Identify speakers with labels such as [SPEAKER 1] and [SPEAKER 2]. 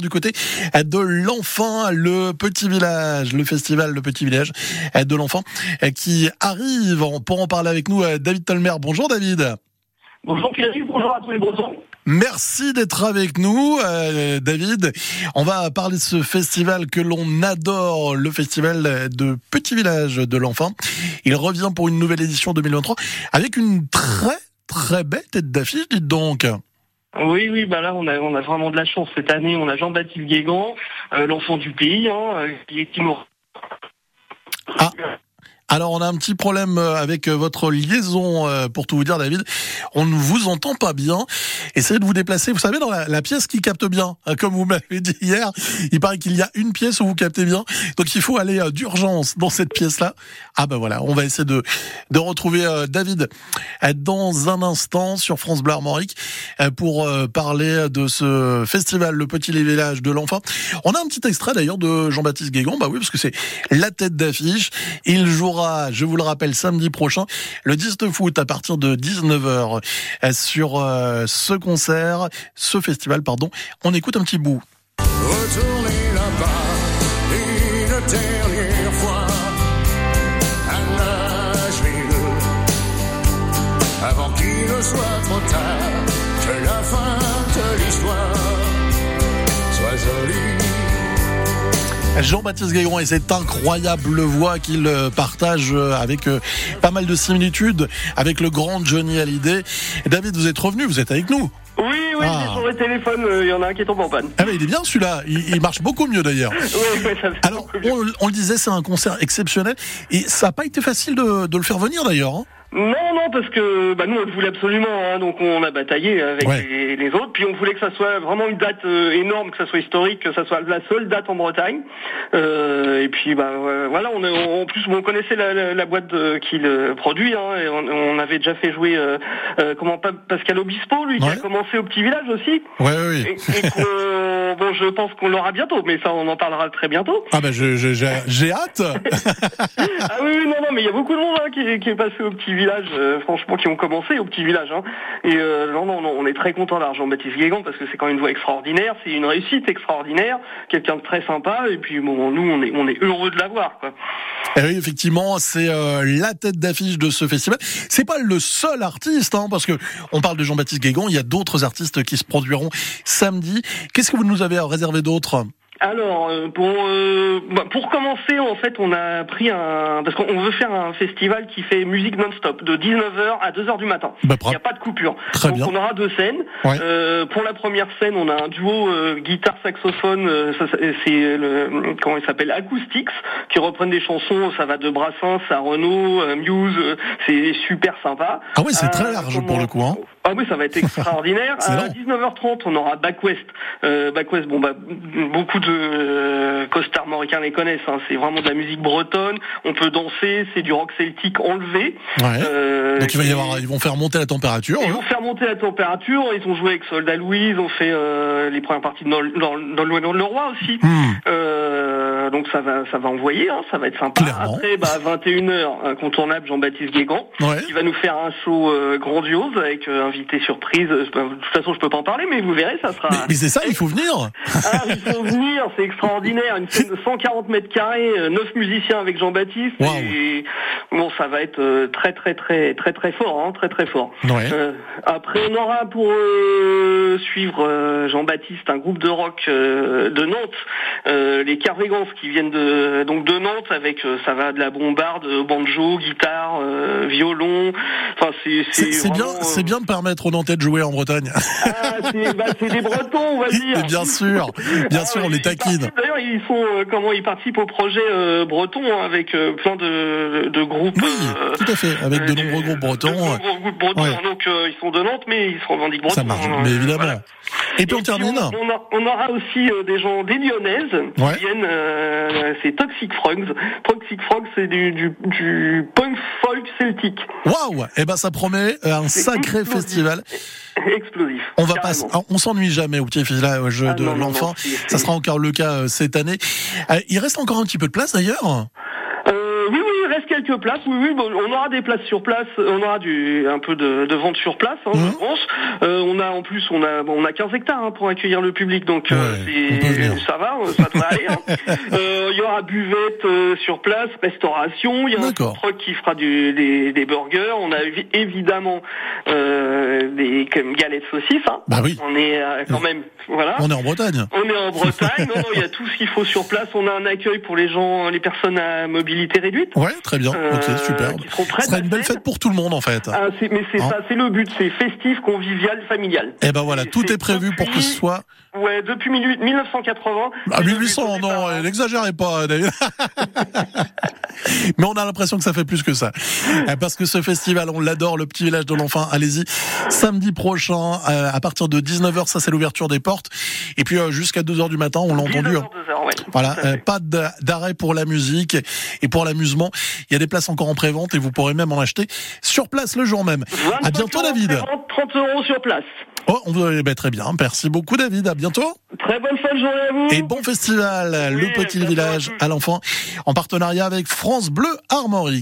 [SPEAKER 1] du côté de l'enfant, le petit village, le festival Le Petit Village de l'enfant qui arrive pour en parler avec nous. David Tolmer, bonjour David.
[SPEAKER 2] Bonjour Pierre, bonjour à tous les Bretons.
[SPEAKER 1] Merci d'être avec nous, euh, David. On va parler de ce festival que l'on adore, le festival de Petit Village de l'Enfant. Il revient pour une nouvelle édition 2023 avec une très très belle tête d'affiche, dites donc.
[SPEAKER 2] Oui, oui, bah là on a vraiment de la chance cette année. On a Jean-Baptiste Guégan, euh, l'enfant du pays, hein, euh, qui est timoré.
[SPEAKER 1] Alors on a un petit problème euh, avec votre liaison pour tout vous dire David. On ne vous entend pas bien. Essayez de vous déplacer. Vous savez dans la, pièce qui capte bien, hein, comme vous m'avez dit hier, il paraît qu'il y a une pièce où vous captez bien. Donc il faut aller d'urgence dans cette pièce-là. Ah ben voilà, on va essayer de de retrouver David dans un instant sur France Bleu Armorique pour parler de ce festival Le Petit Village de l'Enfant. On a un petit extrait d'ailleurs de Jean-Baptiste Guégan, bah oui, parce que c'est la tête d'affiche. Il jouera, je vous le rappelle, samedi prochain, le 10 de à partir de 19h sur ce concert, ce festival, pardon. On écoute un petit bout. Jean-Baptiste Gaillon et cette incroyable voix qu'il euh, partage euh, avec euh, pas mal de similitudes avec le grand Johnny Hallyday. David, vous êtes revenu, vous êtes avec nous.
[SPEAKER 2] Oui, oui, ah. sur le téléphone, il y en a un qui est tombé en panne.
[SPEAKER 1] Ah mais il est bien celui-là, il, marche beaucoup mieux d'ailleurs.
[SPEAKER 2] oui, oui, ça
[SPEAKER 1] Alors, on, on, le disait, c'est un concert exceptionnel et ça n'a pas été facile de, de le faire venir d'ailleurs. Hein.
[SPEAKER 2] Non, non, parce que bah, nous on le voulait absolument, hein, donc on a bataillé avec les, autres, puis on voulait que ça soit vraiment une date euh, énorme, que ça soit historique, que ça soit la seule date en Bretagne. Euh, et puis bah voilà, on, en plus on connaissait la, boîte qu'il produit, hein, et on, avait déjà fait jouer euh, comment Pascal Obispo, lui qui a commencé au petit village aussi.
[SPEAKER 1] Ouais, oui.
[SPEAKER 2] Et, bon, je pense qu'on l'aura bientôt, mais ça on en parlera très bientôt.
[SPEAKER 1] Ah bah j'ai hâte.
[SPEAKER 2] ah oui, non, non, mais il y a beaucoup de monde hein, qui, qui est passé au petit village euh, franchement, qui ont commencé au petit village. Hein. Et euh, non, non, non, on est très content d'Argent Baptiste Guégan parce que c'est quand même une voix extraordinaire, c'est une réussite extraordinaire, quelqu'un de très sympa. Et puis bon, nous, on est, on est heureux de l'avoir. Quoi.
[SPEAKER 1] Et oui, effectivement, c'est euh, la tête d'affiche de ce festival. C'est pas le seul artiste, hein, parce que on parle de Jean-Baptiste Guégan, il y a d'autres artistes qui se produiront samedi. Qu'est-ce que vous nous avez réservé d'autres
[SPEAKER 2] alors euh, pour euh, bah, pour commencer en fait on a pris un parce qu'on veut faire un festival qui fait musique non-stop de 19h à 2h du matin.
[SPEAKER 1] Bah,
[SPEAKER 2] il n'y a pas de coupure.
[SPEAKER 1] Très
[SPEAKER 2] Donc
[SPEAKER 1] bien.
[SPEAKER 2] on aura deux scènes. Euh, pour la première scène on a un duo guitare saxophone c'est le comment il s'appelle Acoustics qui reprennent des chansons ça va de Brassens à Renault Muse c'est super sympa.
[SPEAKER 1] Ah oui c'est très large pour le coup hein.
[SPEAKER 2] Ah oui, ça va être extraordinaire. à 19h30, on aura Back West. Euh, Back West, bon bah beaucoup de euh, costards les connaissent. Hein. C'est vraiment de la musique bretonne. On peut danser. C'est du rock celtique enlevé.
[SPEAKER 1] Ouais. Euh, Donc il va y avoir, ils vont faire monter la température.
[SPEAKER 2] Ils vont faire monter la température. Ils ont joué avec Soldat Louis. Ils ont fait euh, les premières parties dans, dans, dans le roi aussi.
[SPEAKER 1] Hmm.
[SPEAKER 2] Euh, donc ça va, ça va envoyer. Hein. Ça va être sympa.
[SPEAKER 1] Clairement.
[SPEAKER 2] Après, bah 21h, incontournable Jean-Baptiste Guégan,
[SPEAKER 1] ouais.
[SPEAKER 2] qui va nous faire un show grandiose avec un invité surprise. De toute façon, je peux pas en parler, mais vous verrez, ça sera.
[SPEAKER 1] Mais, c'est ça, il faut venir.
[SPEAKER 2] Ah, il faut venir, c'est extraordinaire. Une scène de 140 mètres carrés, 9 musiciens avec Jean-Baptiste. Et bon, ça va être très, très, très, très, très fort, hein, très, très fort.
[SPEAKER 1] Ouais.
[SPEAKER 2] Euh, après, on aura pour euh, suivre euh, Jean-Baptiste un groupe de rock de Nantes, les Carvégans, qui viennent de donc de Nantes avec ça va de la bombarde, banjo, guitare, violon. Enfin, c'est
[SPEAKER 1] c'est bien, c'est bien de permettre aux Nantais de jouer en Bretagne.
[SPEAKER 2] Ah, c'est bah, des Bretons, on va dire.
[SPEAKER 1] bien sûr, bien
[SPEAKER 2] ah,
[SPEAKER 1] sûr, on les taquine.
[SPEAKER 2] D'ailleurs, ils sont comment ils participent au projet breton hein, avec plein de, de groupes.
[SPEAKER 1] Oui, tout à fait, avec de nombreux groupes bretons. De
[SPEAKER 2] nombreux groupes bretons, ouais. donc ils sont de Nantes, mais ils se revendiquent bretons.
[SPEAKER 1] Ça marche, mais évidemment. Voilà. Et puis on termine.
[SPEAKER 2] On, on, aura aussi euh, des gens, des Lyonnaises,
[SPEAKER 1] ouais.
[SPEAKER 2] qui viennent, euh, c'est Toxic Frogs. Toxic Frogs, c'est du, du, du, punk folk celtique.
[SPEAKER 1] Waouh Eh ben ça promet un sacré
[SPEAKER 2] explosif.
[SPEAKER 1] festival.
[SPEAKER 2] Explosif.
[SPEAKER 1] On va pas, on s'ennuie jamais au petit village
[SPEAKER 2] ah,
[SPEAKER 1] de l'enfant. Ça sera encore le cas cette année. Il reste encore un petit peu de place d'ailleurs?
[SPEAKER 2] Il reste quelques places. Oui, oui, bon, on aura des places sur place. On aura du un peu de, de vente sur place, hein,
[SPEAKER 1] Mhm.
[SPEAKER 2] je pense. Euh, on a en plus, on a bon, on a 15 hectares hein, pour accueillir le public, donc euh,
[SPEAKER 1] Ouais,
[SPEAKER 2] ça va, ça devrait aller. hein. Euh, Il y aura buvette sur place, restauration. Il y a un truck qui fera du, des, des burgers. On a évi- évidemment des comme galettes saucisses. hein.
[SPEAKER 1] Bah oui,
[SPEAKER 2] On est quand même, voilà.
[SPEAKER 1] on est en Bretagne.
[SPEAKER 2] On est en Bretagne, non, il y a tout ce qu'il faut sur place. On a un accueil pour les gens, les personnes à mobilité réduite.
[SPEAKER 1] Ouais, très bien.
[SPEAKER 2] euh,
[SPEAKER 1] ok, super.
[SPEAKER 2] Qui seront
[SPEAKER 1] Ce sera une belle fête pour tout le monde en fait.
[SPEAKER 2] Ah, mais c'est
[SPEAKER 1] Hein
[SPEAKER 2] ça, c'est le but, c'est festif, convivial, familial.
[SPEAKER 1] Eh ben voilà, tout est prévu pour que ce soit.
[SPEAKER 2] Ouais, depuis 18 1980.
[SPEAKER 1] Ah,
[SPEAKER 2] c'est le
[SPEAKER 1] 1800,
[SPEAKER 2] but au
[SPEAKER 1] non,
[SPEAKER 2] hein.
[SPEAKER 1] n'exagérez pas. Mais on a l'impression que ça fait plus que ça. Euh, Parce que ce festival, on l'adore, le petit village de l'enfant. Allez-y. Samedi prochain, euh, à partir de 19h, ça c'est l'ouverture des portes. Et puis euh, jusqu'à 2h du matin, on l'a entendu.
[SPEAKER 2] 19h,
[SPEAKER 1] hein.
[SPEAKER 2] 2h, ouais,
[SPEAKER 1] Voilà, euh, pas d'a- d'arrêt pour la musique et pour l'amusement. Il y a des places encore en prévente et vous pourrez même en acheter sur place le jour même.
[SPEAKER 2] 25
[SPEAKER 1] À bientôt, David.
[SPEAKER 2] présente, 30 euros sur place.
[SPEAKER 1] Oh, on veut, eh ben, très bien. Merci beaucoup, David. À bientôt.
[SPEAKER 2] Très bonne fin de journée à vous.
[SPEAKER 1] Et bon festival,
[SPEAKER 2] Oui,
[SPEAKER 1] le petit village à l'enfant, en partenariat avec France Bleu Armorique.